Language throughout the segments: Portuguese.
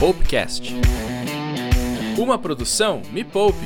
Poupecast. Uma produção Me Poupe.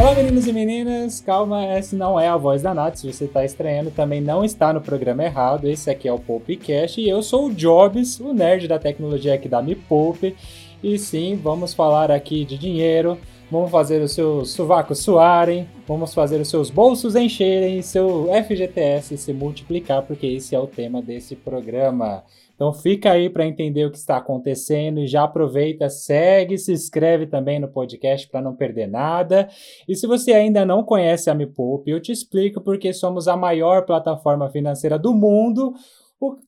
Olá, meninos e meninas. Calma, essa não é a voz da Nath. Se você está estranhando, também não está no programa errado. Esse aqui é o Poupecast e eu sou o Jobs, o nerd da tecnologia aqui da Me Poupe. E sim, vamos falar aqui de dinheiro, vamos fazer os seus sovacos suarem, vamos fazer os seus bolsos encherem seu FGTS se multiplicar, porque esse é o tema desse programa. Então fica aí para entender o que está acontecendo e já aproveita, segue, se inscreve também no podcast para não perder nada. E se você ainda não conhece a Me Poupe, eu te explico porque somos a maior plataforma financeira do mundo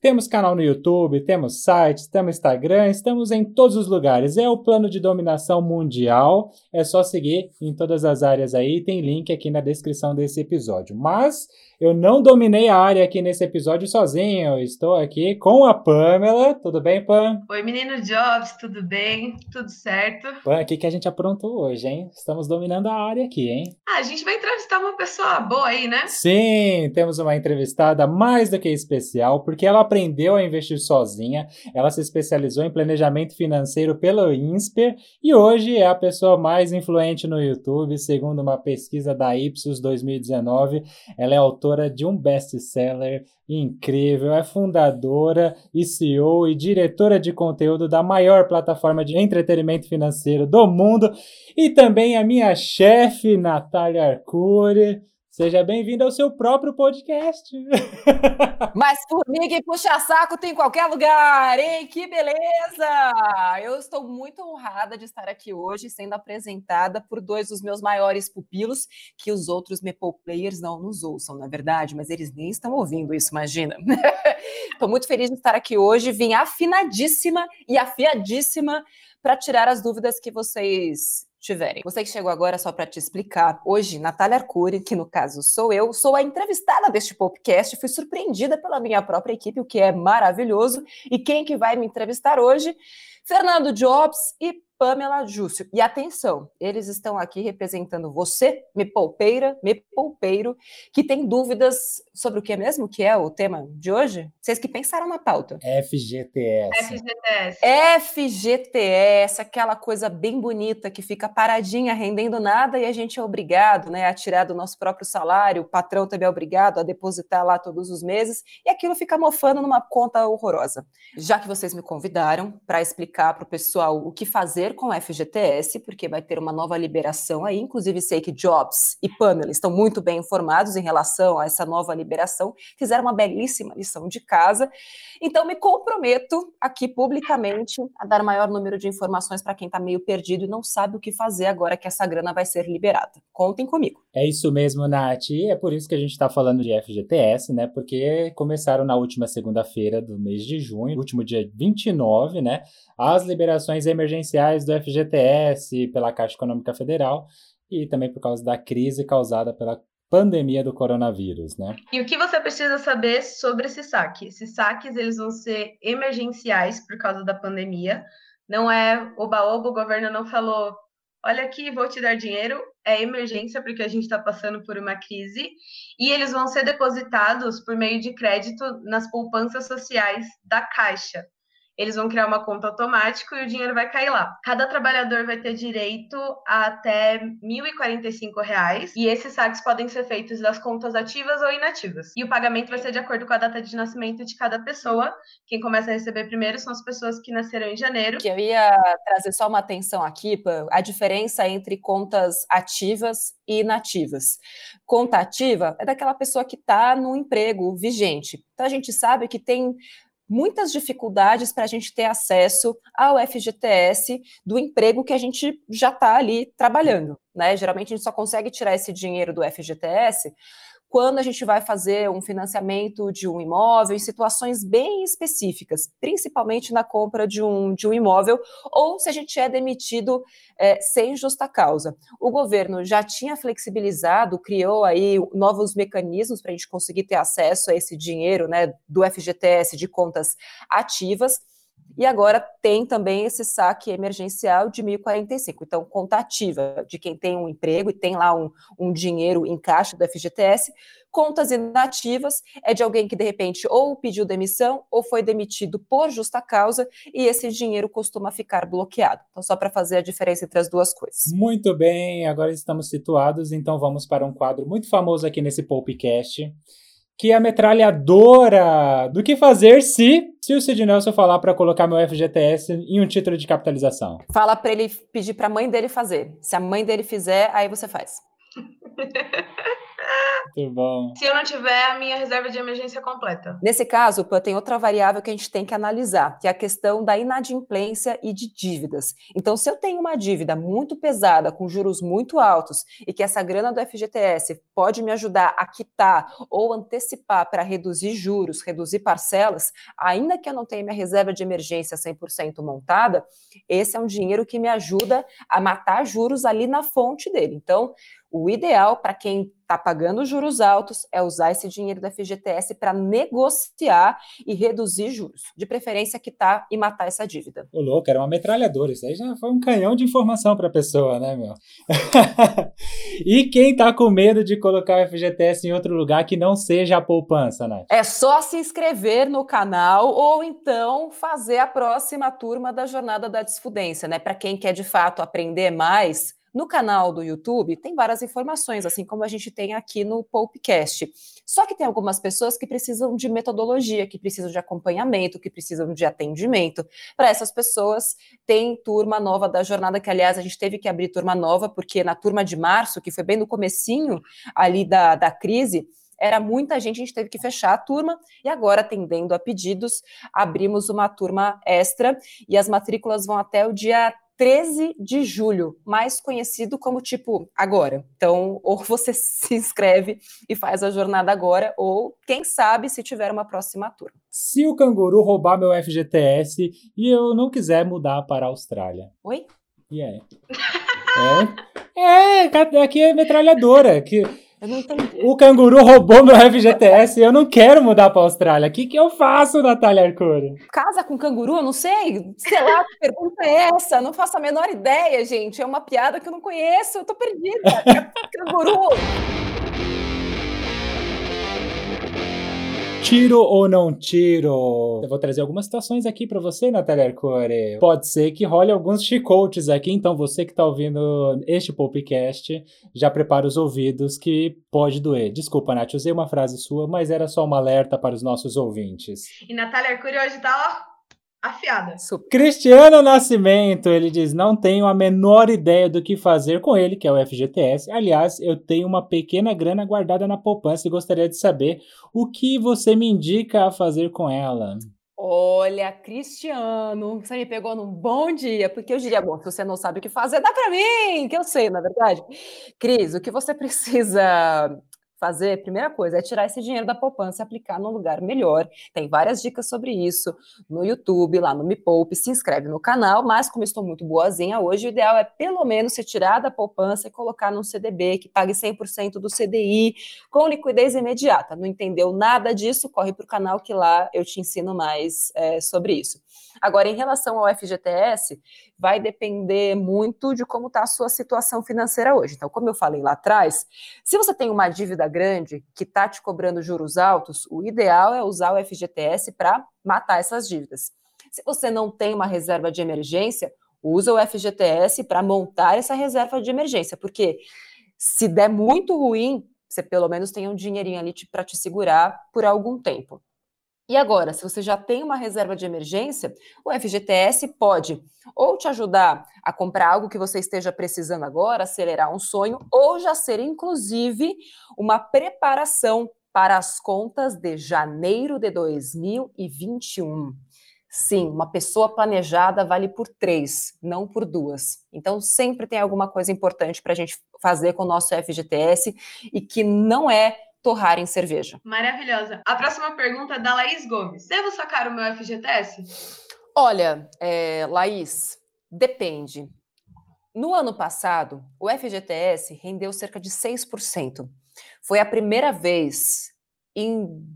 temos canal no YouTube, temos sites, temos Instagram, estamos em todos os lugares. É o plano de dominação mundial. É só seguir em todas as áreas aí. Tem link aqui na descrição desse episódio. Mas eu não dominei a área aqui nesse episódio sozinho. Eu estou aqui com a Pamela. Tudo bem, Pam? Oi, menino Jobs, tudo bem? Tudo certo? Pam, o que, que a gente aprontou hoje, hein? Estamos dominando a área aqui, hein? Ah, a gente vai entrevistar uma pessoa boa aí, né? Sim, temos uma entrevistada mais do que especial, porque ela aprendeu a investir sozinha. Ela se especializou em planejamento financeiro pelo INSPER e hoje é a pessoa mais influente no YouTube, segundo uma pesquisa da Ipsos 2019. Ela é autora autora de um best-seller incrível, é fundadora e CEO e diretora de conteúdo da maior plataforma de entretenimento financeiro do mundo e também a minha chefe, Natália Arcuri. Seja bem-vindo ao seu próprio podcast. Mas formiga e puxa-saco tem em qualquer lugar, hein? Que beleza! Eu estou muito honrada de estar aqui hoje sendo apresentada por dois dos meus maiores pupilos, que os outros Meeple Players não nos ouçam, na é verdade, mas eles nem estão ouvindo isso, imagina. Estou muito feliz de estar aqui hoje, vim afinadíssima e afiadíssima para tirar as dúvidas que vocês tiverem. Você que chegou agora só para te explicar, hoje Natália Arcuri, que no caso sou eu, sou a entrevistada deste podcast, fui surpreendida pela minha própria equipe, o que é maravilhoso. E quem que vai me entrevistar hoje? Fernando Jobs e Pamela Júcio. E atenção, eles estão aqui representando você, me poupeira, me poupeiro, que tem dúvidas sobre o que mesmo que é o tema de hoje? Vocês que pensaram na pauta. FGTS. FGTS. FGTS, aquela coisa bem bonita que fica paradinha, rendendo nada e a gente é obrigado né, a tirar do nosso próprio salário, o patrão também é obrigado a depositar lá todos os meses e aquilo fica mofando numa conta horrorosa. Já que vocês me convidaram para explicar para o pessoal o que fazer com o FGTS, porque vai ter uma nova liberação aí. Inclusive, sei que Jobs e Pamela estão muito bem informados em relação a essa nova liberação, fizeram uma belíssima lição de casa. Então, me comprometo aqui publicamente a dar maior número de informações para quem está meio perdido e não sabe o que fazer agora que essa grana vai ser liberada. Contem comigo. É isso mesmo, Nath. E é por isso que a gente está falando de FGTS, né? Porque começaram na última segunda-feira do mês de junho, último dia 29, né? As liberações emergenciais do FGTS pela Caixa Econômica Federal e também por causa da crise causada pela pandemia do coronavírus, né? E o que você precisa saber sobre esse saque? Esses saques eles vão ser emergenciais por causa da pandemia. Não é oba-oba, o governo não falou, olha aqui, vou te dar dinheiro. É emergência porque a gente está passando por uma crise e eles vão ser depositados por meio de crédito nas poupanças sociais da Caixa eles vão criar uma conta automática e o dinheiro vai cair lá. Cada trabalhador vai ter direito a até R$ 1.045 e esses saques podem ser feitos das contas ativas ou inativas. E o pagamento vai ser de acordo com a data de nascimento de cada pessoa. Quem começa a receber primeiro são as pessoas que nasceram em janeiro. Que eu ia trazer só uma atenção aqui, a diferença entre contas ativas e inativas. Conta ativa é daquela pessoa que está no emprego vigente. Então a gente sabe que tem muitas dificuldades para a gente ter acesso ao FGTS do emprego que a gente já está ali trabalhando. Né? Geralmente a gente só consegue tirar esse dinheiro do FGTS quando a gente vai fazer um financiamento de um imóvel em situações bem específicas, principalmente na compra de um, de um imóvel, ou se a gente é demitido é, sem justa causa. O governo já tinha flexibilizado, criou aí novos mecanismos para a gente conseguir ter acesso a esse dinheiro né, do FGTS de contas ativas. E agora tem também esse saque emergencial de 1.045. Então, conta ativa de quem tem um emprego e tem lá um, um dinheiro em caixa do FGTS, Contas inativas é de alguém que de repente ou pediu demissão ou foi demitido por justa causa e esse dinheiro costuma ficar bloqueado. Então, só para fazer a diferença entre as duas coisas. Muito bem, agora estamos situados, então vamos para um quadro muito famoso aqui nesse Popcast, que é a metralhadora do que fazer se se o Sid Nelson falar para colocar meu FGTS em um título de capitalização. Fala para ele pedir para a mãe dele fazer. Se a mãe dele fizer, aí você faz. Muito bom. Se eu não tiver a minha reserva de emergência completa. Nesse caso, tem outra variável que a gente tem que analisar, que é a questão da inadimplência e de dívidas. Então, se eu tenho uma dívida muito pesada, com juros muito altos, e que essa grana do FGTS pode me ajudar a quitar ou antecipar para reduzir juros, reduzir parcelas, ainda que eu não tenha minha reserva de emergência 100% montada, esse é um dinheiro que me ajuda a matar juros ali na fonte dele. Então, o ideal para quem está pagando juros altos é usar esse dinheiro da FGTS para negociar e reduzir juros. De preferência, quitar e matar essa dívida. O louco, era uma metralhadora. Isso aí já foi um canhão de informação para a pessoa, né, meu? e quem está com medo de colocar o FGTS em outro lugar que não seja a poupança, né? É só se inscrever no canal ou então fazer a próxima turma da Jornada da Desfudência, né? Para quem quer de fato aprender mais no canal do YouTube tem várias informações, assim como a gente tem aqui no Popcast. Só que tem algumas pessoas que precisam de metodologia, que precisam de acompanhamento, que precisam de atendimento. Para essas pessoas, tem turma nova da jornada, que aliás a gente teve que abrir turma nova, porque na turma de março, que foi bem no comecinho ali da, da crise, era muita gente, a gente teve que fechar a turma e agora, atendendo a pedidos, abrimos uma turma extra e as matrículas vão até o dia 13 de julho, mais conhecido como tipo agora. Então, ou você se inscreve e faz a jornada agora, ou quem sabe se tiver uma próxima turma. Se o canguru roubar meu FGTS e eu não quiser mudar para a Austrália. Oi? E yeah. é? É, aqui é metralhadora. Que. O canguru roubou meu FGTS e eu não quero mudar pra Austrália. O que, que eu faço, Natália Arcuri? Casa com canguru? Eu não sei. Sei lá, que pergunta é essa? Não faço a menor ideia, gente. É uma piada que eu não conheço. Eu tô perdida. canguru! Tiro ou não tiro? Eu vou trazer algumas situações aqui para você, Natália Arcore. Pode ser que role alguns chicotes aqui, então você que tá ouvindo este podcast, já prepara os ouvidos que pode doer. Desculpa, Nath, usei uma frase sua, mas era só um alerta para os nossos ouvintes. E Natália Arcuri hoje tá, ó, afiada. Cristiano Nascimento, ele diz: Não tenho a menor ideia do que fazer com ele, que é o FGTS. Aliás, eu tenho uma pequena grana guardada na poupança e gostaria de saber o que você me indica a fazer com ela. Olha, Cristiano, você me pegou num bom dia, porque eu diria, bom, se você não sabe o que fazer, dá para mim, que eu sei, na verdade. Cris, o que você precisa fazer, primeira coisa, é tirar esse dinheiro da poupança e aplicar num lugar melhor. Tem várias dicas sobre isso no YouTube, lá no Me Poupe, se inscreve no canal, mas como estou muito boazinha hoje, o ideal é pelo menos se tirar da poupança e colocar num CDB que pague 100% do CDI com liquidez imediata. Não entendeu nada disso? Corre para o canal que lá eu te ensino mais é, sobre isso. Agora, em relação ao FGTS, vai depender muito de como está a sua situação financeira hoje. Então, como eu falei lá atrás, se você tem uma dívida grande que está te cobrando juros altos, o ideal é usar o FGTS para matar essas dívidas. Se você não tem uma reserva de emergência, usa o FGTS para montar essa reserva de emergência, porque se der muito ruim, você pelo menos tem um dinheirinho ali para te segurar por algum tempo. E agora, se você já tem uma reserva de emergência, o FGTS pode ou te ajudar a comprar algo que você esteja precisando agora, acelerar um sonho, ou já ser, inclusive, uma preparação para as contas de janeiro de 2021. Sim, uma pessoa planejada vale por três, não por duas. Então, sempre tem alguma coisa importante para a gente fazer com o nosso FGTS e que não é torrar em cerveja. Maravilhosa. A próxima pergunta é da Laís Gomes. Devo sacar o meu FGTS? Olha, é, Laís, depende. No ano passado, o FGTS rendeu cerca de 6%. Foi a primeira vez em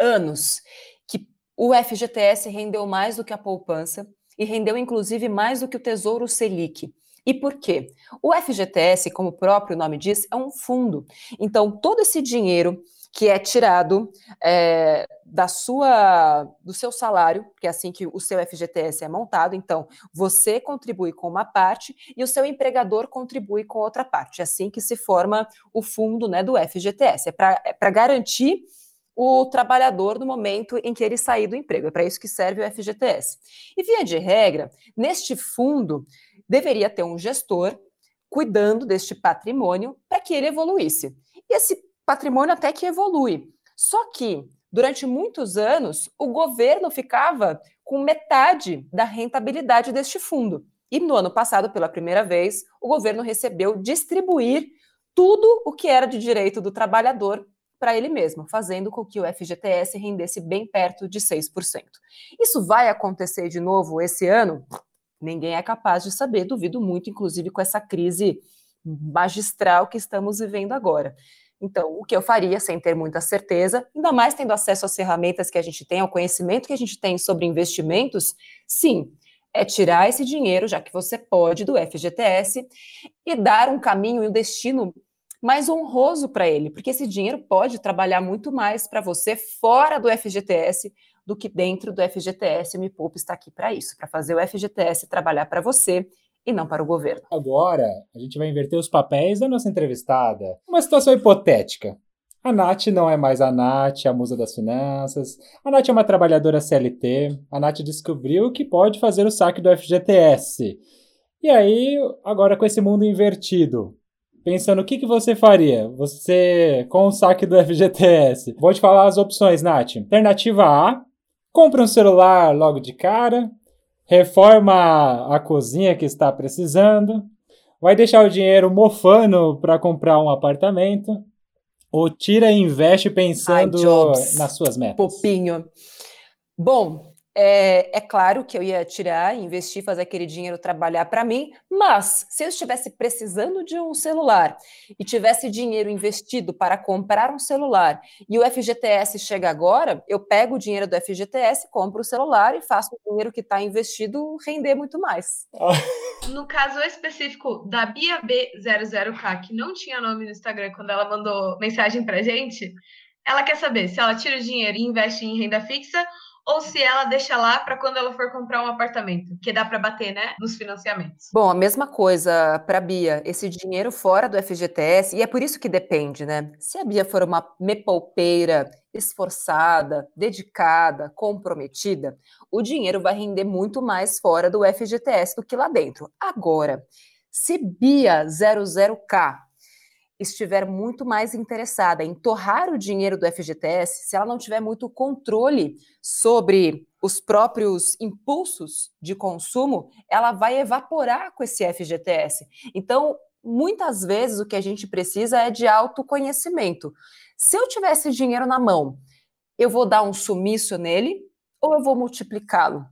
anos que o FGTS rendeu mais do que a poupança e rendeu inclusive mais do que o Tesouro Selic. E por quê? O FGTS, como o próprio nome diz, é um fundo. Então, todo esse dinheiro que é tirado é, da sua, do seu salário, que é assim que o seu FGTS é montado. Então, você contribui com uma parte e o seu empregador contribui com outra parte. É assim que se forma o fundo né, do FGTS. É para é garantir o trabalhador no momento em que ele sair do emprego. É para isso que serve o FGTS. E, via de regra, neste fundo deveria ter um gestor cuidando deste patrimônio para que ele evoluísse. E esse patrimônio até que evolui. Só que, durante muitos anos, o governo ficava com metade da rentabilidade deste fundo. E no ano passado, pela primeira vez, o governo recebeu distribuir tudo o que era de direito do trabalhador para ele mesmo, fazendo com que o FGTS rendesse bem perto de 6%. Isso vai acontecer de novo esse ano? Ninguém é capaz de saber, duvido muito, inclusive com essa crise magistral que estamos vivendo agora. Então, o que eu faria, sem ter muita certeza, ainda mais tendo acesso às ferramentas que a gente tem, ao conhecimento que a gente tem sobre investimentos, sim, é tirar esse dinheiro, já que você pode, do FGTS, e dar um caminho e um destino mais honroso para ele, porque esse dinheiro pode trabalhar muito mais para você fora do FGTS do que dentro do FGTS. O Me Poupa está aqui para isso, para fazer o FGTS trabalhar para você e não para o governo. Agora, a gente vai inverter os papéis da nossa entrevistada. Uma situação hipotética. A Nath não é mais a Nath, a musa das finanças. A Nath é uma trabalhadora CLT. A Nath descobriu que pode fazer o saque do FGTS. E aí, agora com esse mundo invertido, pensando o que, que você faria? Você com o saque do FGTS. Vou te falar as opções, Nath. Alternativa A: compra um celular logo de cara reforma a cozinha que está precisando, vai deixar o dinheiro mofando para comprar um apartamento, ou tira e investe pensando Ai, nas suas metas? Popinho. Bom, é, é, claro que eu ia tirar, investir, fazer aquele dinheiro trabalhar para mim, mas se eu estivesse precisando de um celular e tivesse dinheiro investido para comprar um celular e o FGTS chega agora, eu pego o dinheiro do FGTS, compro o celular e faço o dinheiro que está investido render muito mais. No caso específico da Bia B00K, que não tinha nome no Instagram quando ela mandou mensagem para gente, ela quer saber se ela tira o dinheiro e investe em renda fixa ou se ela deixa lá para quando ela for comprar um apartamento, que dá para bater, né, nos financiamentos. Bom, a mesma coisa para Bia, esse dinheiro fora do FGTS, e é por isso que depende, né? Se a Bia for uma mepoupeira, esforçada, dedicada, comprometida, o dinheiro vai render muito mais fora do FGTS do que lá dentro. Agora, se Bia 00K estiver muito mais interessada em torrar o dinheiro do FGTS, se ela não tiver muito controle sobre os próprios impulsos de consumo, ela vai evaporar com esse FGTS. Então, muitas vezes o que a gente precisa é de autoconhecimento. Se eu tivesse dinheiro na mão, eu vou dar um sumiço nele ou eu vou multiplicá-lo?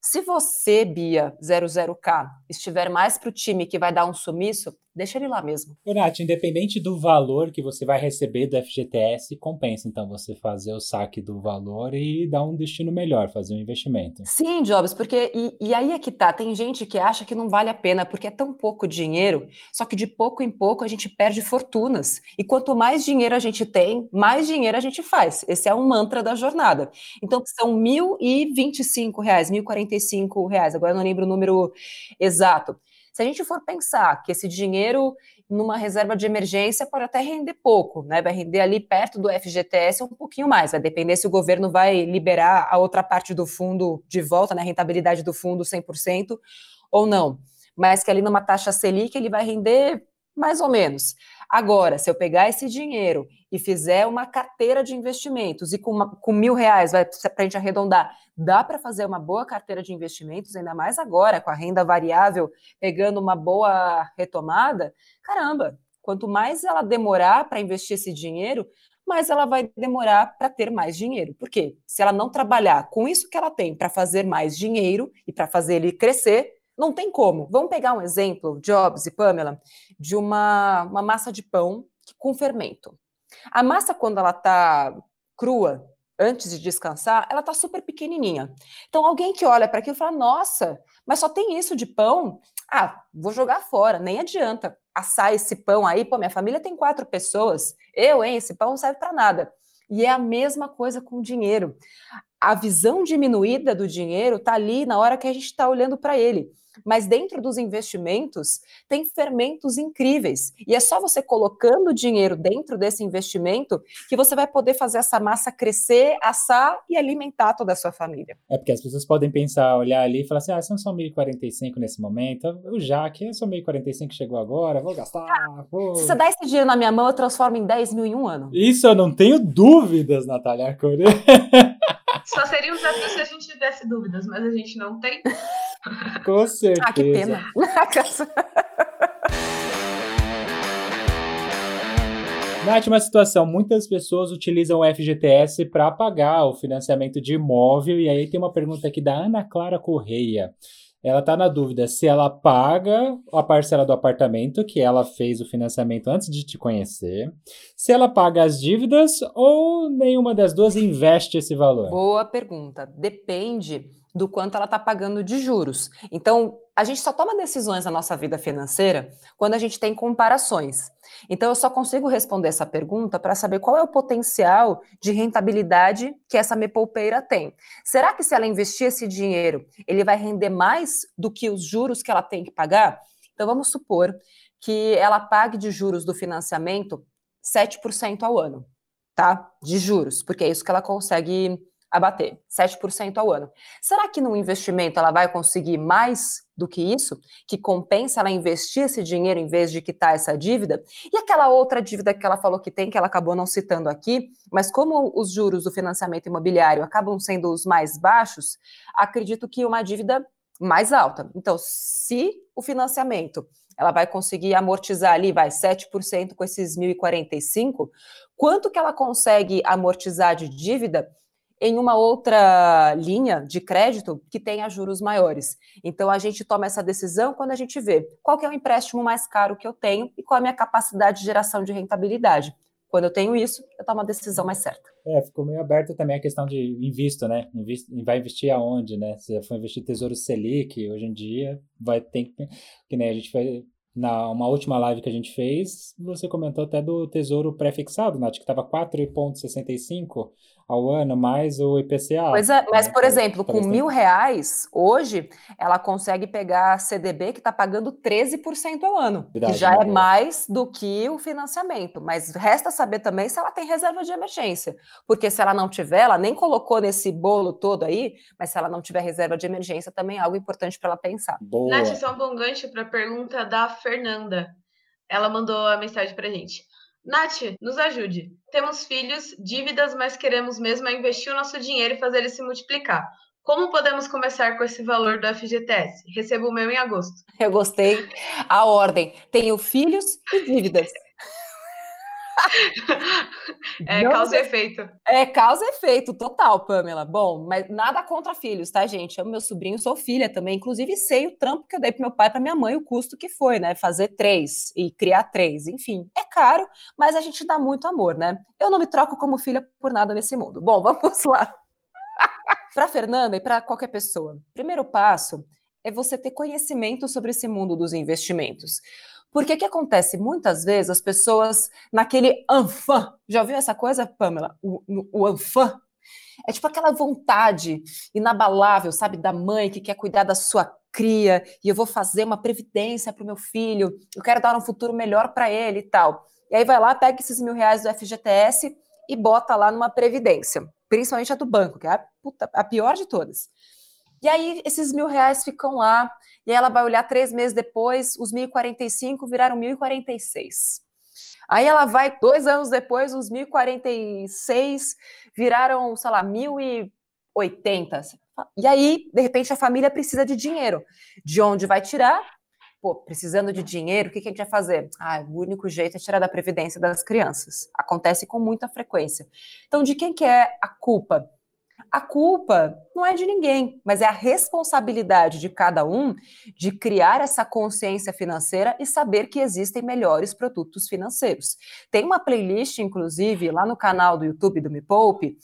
Se você, Bia 00K, estiver mais para o time que vai dar um sumiço, deixa ele lá mesmo. Nath, independente do valor que você vai receber do FGTS, compensa então você fazer o saque do valor e dar um destino melhor, fazer um investimento. Sim, Jobs, porque e, e aí é que tá, tem gente que acha que não vale a pena porque é tão pouco dinheiro, só que de pouco em pouco a gente perde fortunas. E quanto mais dinheiro a gente tem, mais dinheiro a gente faz. Esse é um mantra da jornada. Então são R$ 1.025, R$ 1.045, agora eu não lembro o número exato. Se a gente for pensar que esse dinheiro numa reserva de emergência pode até render pouco, né? Vai render ali perto do FGTS um pouquinho mais, vai depender se o governo vai liberar a outra parte do fundo de volta, né? A rentabilidade do fundo 100% ou não. Mas que ali numa taxa Selic ele vai render mais ou menos. Agora, se eu pegar esse dinheiro e fizer uma carteira de investimentos e com, uma, com mil reais, para a gente arredondar, dá para fazer uma boa carteira de investimentos, ainda mais agora, com a renda variável pegando uma boa retomada, caramba, quanto mais ela demorar para investir esse dinheiro, mais ela vai demorar para ter mais dinheiro. Por quê? Se ela não trabalhar com isso que ela tem para fazer mais dinheiro e para fazer ele crescer, não tem como. Vamos pegar um exemplo, Jobs e Pamela, de uma, uma massa de pão com fermento. A massa, quando ela está crua, antes de descansar, ela está super pequenininha. Então, alguém que olha para aquilo fala: Nossa, mas só tem isso de pão? Ah, vou jogar fora, nem adianta assar esse pão aí. Pô, minha família tem quatro pessoas. Eu, hein? Esse pão não serve para nada. E é a mesma coisa com o dinheiro. A visão diminuída do dinheiro está ali na hora que a gente está olhando para ele. Mas dentro dos investimentos tem fermentos incríveis. E é só você colocando dinheiro dentro desse investimento que você vai poder fazer essa massa crescer, assar e alimentar toda a sua família. É porque as pessoas podem pensar, olhar ali e falar assim: ah, são só 1.045 nesse momento. O Jaque é só 1.045 que chegou agora, vou gastar. Vou... Se você dá esse dinheiro na minha mão, eu transformo em 10 mil em um ano. Isso eu não tenho dúvidas, Natália Arcuri. Só seria um desafio se a gente tivesse dúvidas, mas a gente não tem. Com certeza. Ah, que pena. Nath, uma situação, muitas pessoas utilizam o FGTS para pagar o financiamento de imóvel, e aí tem uma pergunta aqui da Ana Clara Correia. Ela está na dúvida se ela paga a parcela do apartamento, que ela fez o financiamento antes de te conhecer, se ela paga as dívidas ou nenhuma das duas investe esse valor. Boa pergunta. Depende do quanto ela está pagando de juros. Então, a gente só toma decisões na nossa vida financeira quando a gente tem comparações. Então, eu só consigo responder essa pergunta para saber qual é o potencial de rentabilidade que essa me poupeira tem. Será que se ela investir esse dinheiro, ele vai render mais do que os juros que ela tem que pagar? Então, vamos supor que ela pague de juros do financiamento 7% ao ano, tá? De juros, porque é isso que ela consegue a bater, 7% ao ano. Será que no investimento ela vai conseguir mais do que isso? Que compensa ela investir esse dinheiro em vez de quitar essa dívida? E aquela outra dívida que ela falou que tem, que ela acabou não citando aqui, mas como os juros do financiamento imobiliário acabam sendo os mais baixos, acredito que uma dívida mais alta. Então, se o financiamento ela vai conseguir amortizar ali, vai 7% com esses 1.045, quanto que ela consegue amortizar de dívida em uma outra linha de crédito que tenha juros maiores. Então a gente toma essa decisão quando a gente vê qual é o empréstimo mais caro que eu tenho e qual a minha capacidade de geração de rentabilidade. Quando eu tenho isso, eu tomo a decisão mais certa. É, ficou meio aberto também a questão de invisto, né? Vai investir aonde, né? Se for investir Tesouro Selic, hoje em dia, vai ter que. Que nem a gente foi. Na uma última live que a gente fez, você comentou até do Tesouro pré-fixado, Nath, que estava 4,65 ao ano, mais o IPCA. Pois é, mas, né, por exemplo, com mil reais, hoje, ela consegue pegar CDB que está pagando 13% ao ano, Verdade, que já é mais do que o financiamento. Mas resta saber também se ela tem reserva de emergência, porque se ela não tiver, ela nem colocou nesse bolo todo aí, mas se ela não tiver reserva de emergência, também é algo importante para ela pensar. Boa. Nath, só um bom gancho para a pergunta da Fernanda. Ela mandou a mensagem para gente. Nath, nos ajude. Temos filhos, dívidas, mas queremos mesmo é investir o nosso dinheiro e fazer ele se multiplicar. Como podemos começar com esse valor do FGTS? Recebo o meu em agosto. Eu gostei. A ordem. Tenho filhos e dívidas. é causa e efeito. É causa e efeito, total, Pamela. Bom, mas nada contra filhos, tá, gente? Amo meu sobrinho, sou filha também. Inclusive, sei o trampo que eu dei pro meu pai e pra minha mãe, o custo que foi, né? Fazer três e criar três. Enfim, é caro, mas a gente dá muito amor, né? Eu não me troco como filha por nada nesse mundo. Bom, vamos lá. para Fernanda e para qualquer pessoa, primeiro passo é você ter conhecimento sobre esse mundo dos investimentos. Porque que acontece? Muitas vezes as pessoas, naquele anfã, já ouviu essa coisa, Pamela? O, o anfã? É tipo aquela vontade inabalável, sabe, da mãe que quer cuidar da sua cria e eu vou fazer uma previdência para o meu filho, eu quero dar um futuro melhor para ele e tal. E aí vai lá, pega esses mil reais do FGTS e bota lá numa previdência, principalmente a do banco, que é a, puta, a pior de todas. E aí esses mil reais ficam lá e ela vai olhar três meses depois, os 1.045 viraram 1.046. Aí ela vai, dois anos depois, os 1.046 viraram, sei lá, 1.080. E aí, de repente, a família precisa de dinheiro. De onde vai tirar? Pô, precisando de dinheiro, o que, que a gente vai fazer? Ah, o único jeito é tirar da previdência das crianças. Acontece com muita frequência. Então, de quem que é a culpa? A culpa não é de ninguém, mas é a responsabilidade de cada um de criar essa consciência financeira e saber que existem melhores produtos financeiros. Tem uma playlist, inclusive, lá no canal do YouTube do Me Poupe,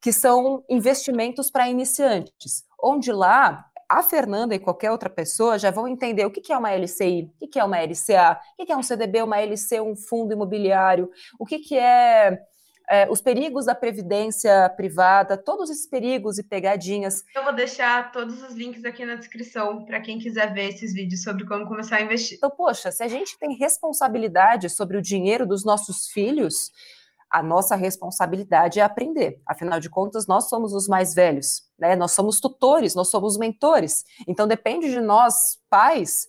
que são investimentos para iniciantes, onde lá a Fernanda e qualquer outra pessoa já vão entender o que é uma LCI, o que é uma LCA, o que é um CDB, uma LC, um fundo imobiliário, o que é é, os perigos da previdência privada, todos esses perigos e pegadinhas. Eu vou deixar todos os links aqui na descrição para quem quiser ver esses vídeos sobre como começar a investir. Então, poxa, se a gente tem responsabilidade sobre o dinheiro dos nossos filhos, a nossa responsabilidade é aprender. Afinal de contas, nós somos os mais velhos, né? Nós somos tutores, nós somos mentores. Então depende de nós, pais,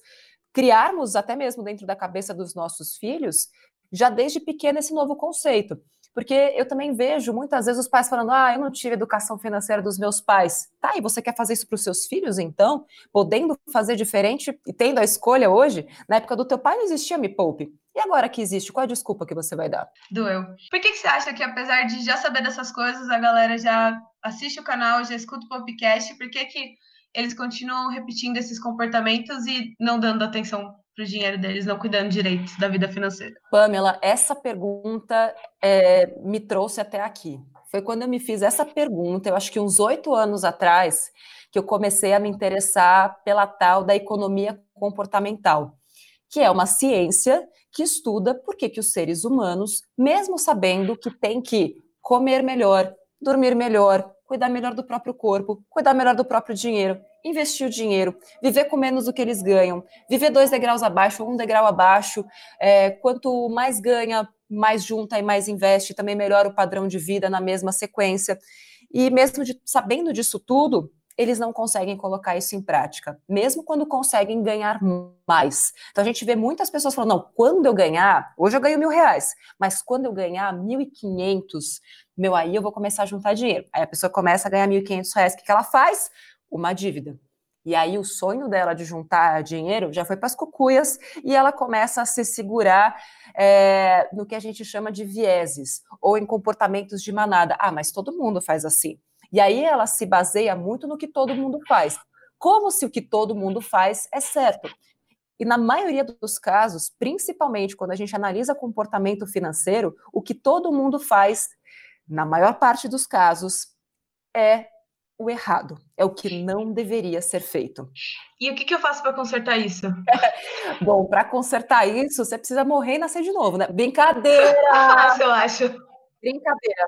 criarmos até mesmo dentro da cabeça dos nossos filhos, já desde pequeno esse novo conceito. Porque eu também vejo muitas vezes os pais falando: ah, eu não tive educação financeira dos meus pais. Tá, e você quer fazer isso para os seus filhos, então? Podendo fazer diferente e tendo a escolha hoje? Na época do teu pai não existia Me Poupe. E agora que existe, qual a desculpa que você vai dar? Doeu. Por que, que você acha que, apesar de já saber dessas coisas, a galera já assiste o canal, já escuta o podcast? Por que, que eles continuam repetindo esses comportamentos e não dando atenção para o dinheiro deles, não cuidando direito da vida financeira? Pamela, essa pergunta é, me trouxe até aqui. Foi quando eu me fiz essa pergunta, eu acho que uns oito anos atrás, que eu comecei a me interessar pela tal da economia comportamental, que é uma ciência que estuda por que, que os seres humanos, mesmo sabendo que tem que comer melhor, dormir melhor, cuidar melhor do próprio corpo, cuidar melhor do próprio dinheiro, investir o dinheiro, viver com menos do que eles ganham, viver dois degraus abaixo, um degrau abaixo. É, quanto mais ganha, mais junta e mais investe, também melhora o padrão de vida na mesma sequência. E mesmo de, sabendo disso tudo, eles não conseguem colocar isso em prática, mesmo quando conseguem ganhar mais. Então a gente vê muitas pessoas falando: não, quando eu ganhar, hoje eu ganho mil reais, mas quando eu ganhar mil e quinhentos, meu, aí eu vou começar a juntar dinheiro. Aí a pessoa começa a ganhar mil e quinhentos reais, o que, que ela faz? Uma dívida. E aí o sonho dela de juntar dinheiro já foi para as cucuias e ela começa a se segurar é, no que a gente chama de vieses ou em comportamentos de manada. Ah, mas todo mundo faz assim. E aí ela se baseia muito no que todo mundo faz, como se o que todo mundo faz é certo. E na maioria dos casos, principalmente quando a gente analisa comportamento financeiro, o que todo mundo faz, na maior parte dos casos, é o errado, é o que não deveria ser feito. E o que, que eu faço para consertar isso? Bom, para consertar isso, você precisa morrer e nascer de novo, né? Brincadeira! eu acho. Brincadeira.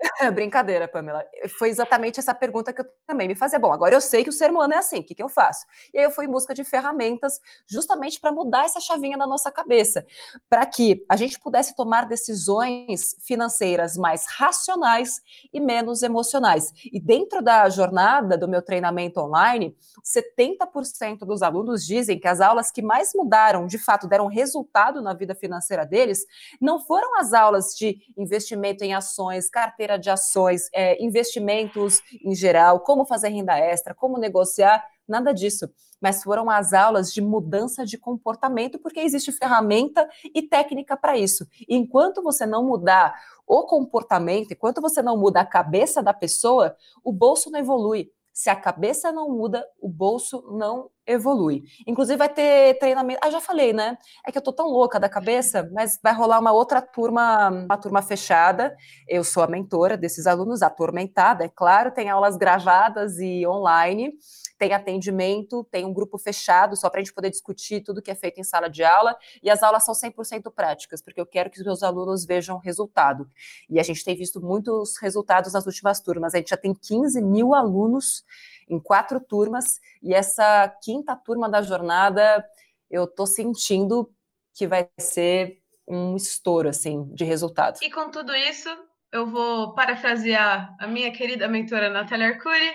Brincadeira, Pamela. Foi exatamente essa pergunta que eu também me fazia. Bom, agora eu sei que o ser humano é assim, o que, que eu faço? E aí eu fui em busca de ferramentas justamente para mudar essa chavinha na nossa cabeça, para que a gente pudesse tomar decisões financeiras mais racionais e menos emocionais. E dentro da jornada do meu treinamento online, 70% dos alunos dizem que as aulas que mais mudaram, de fato, deram resultado na vida financeira deles, não foram as aulas de investimento em ações, carteira carteira de ações, é, investimentos em geral, como fazer renda extra, como negociar, nada disso. Mas foram as aulas de mudança de comportamento, porque existe ferramenta e técnica para isso. E enquanto você não mudar o comportamento, enquanto você não muda a cabeça da pessoa, o bolso não evolui. Se a cabeça não muda, o bolso não evolui. Inclusive, vai ter treinamento. Ah, já falei, né? É que eu tô tão louca da cabeça, mas vai rolar uma outra turma, uma turma fechada. Eu sou a mentora desses alunos, atormentada, é claro, tem aulas gravadas e online tem atendimento, tem um grupo fechado só para a gente poder discutir tudo que é feito em sala de aula, e as aulas são 100% práticas, porque eu quero que os meus alunos vejam resultado. E a gente tem visto muitos resultados nas últimas turmas, a gente já tem 15 mil alunos em quatro turmas, e essa quinta turma da jornada, eu estou sentindo que vai ser um estouro, assim, de resultado. E com tudo isso, eu vou parafrasear a minha querida mentora Natália Arcuri,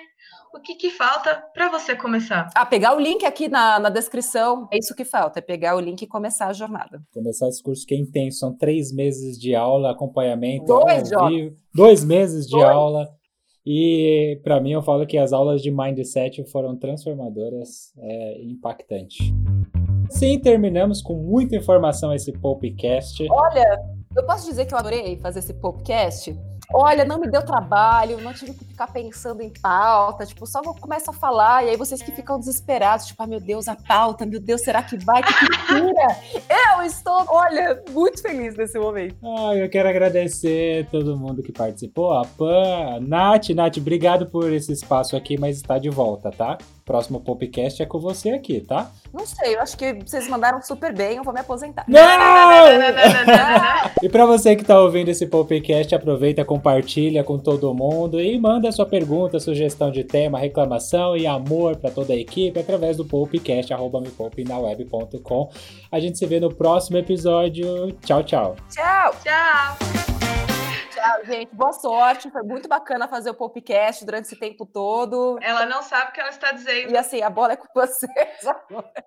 o que, que falta para você começar? Ah, pegar o link aqui na, na descrição. É isso que falta, é pegar o link e começar a jornada. Começar esse curso que é intenso. São três meses de aula, acompanhamento. Dois, vivo, Dois meses de Dois. aula. E para mim eu falo que as aulas de mindset foram transformadoras, é impactante. Sim, terminamos com muita informação esse podcast. Olha, eu posso dizer que eu adorei fazer esse podcast Olha, não me deu trabalho, não tive que ficar pensando em pauta, tipo, só começo a falar, e aí vocês que ficam desesperados, tipo, ah, meu Deus, a pauta, meu Deus, será que vai? Que cultura! eu estou, olha, muito feliz nesse momento. Ah, eu quero agradecer todo mundo que participou, a Pan, a Nath, Nath, obrigado por esse espaço aqui, mas está de volta, tá? Próximo podcast é com você aqui, tá? Não sei, eu acho que vocês mandaram super bem, eu vou me aposentar. Não! E para você que está ouvindo esse podcast, aproveita, compartilha com todo mundo e manda sua pergunta, sugestão de tema, reclamação e amor para toda a equipe através do podcast arroba mepoupinaweb.com. A gente se vê no próximo episódio. Tchau. Tchau! Tchau. Tchau, gente. Boa sorte. Foi muito bacana fazer o podcast durante esse tempo todo. Ela não sabe o que ela está dizendo. E assim, a bola é com vocês agora.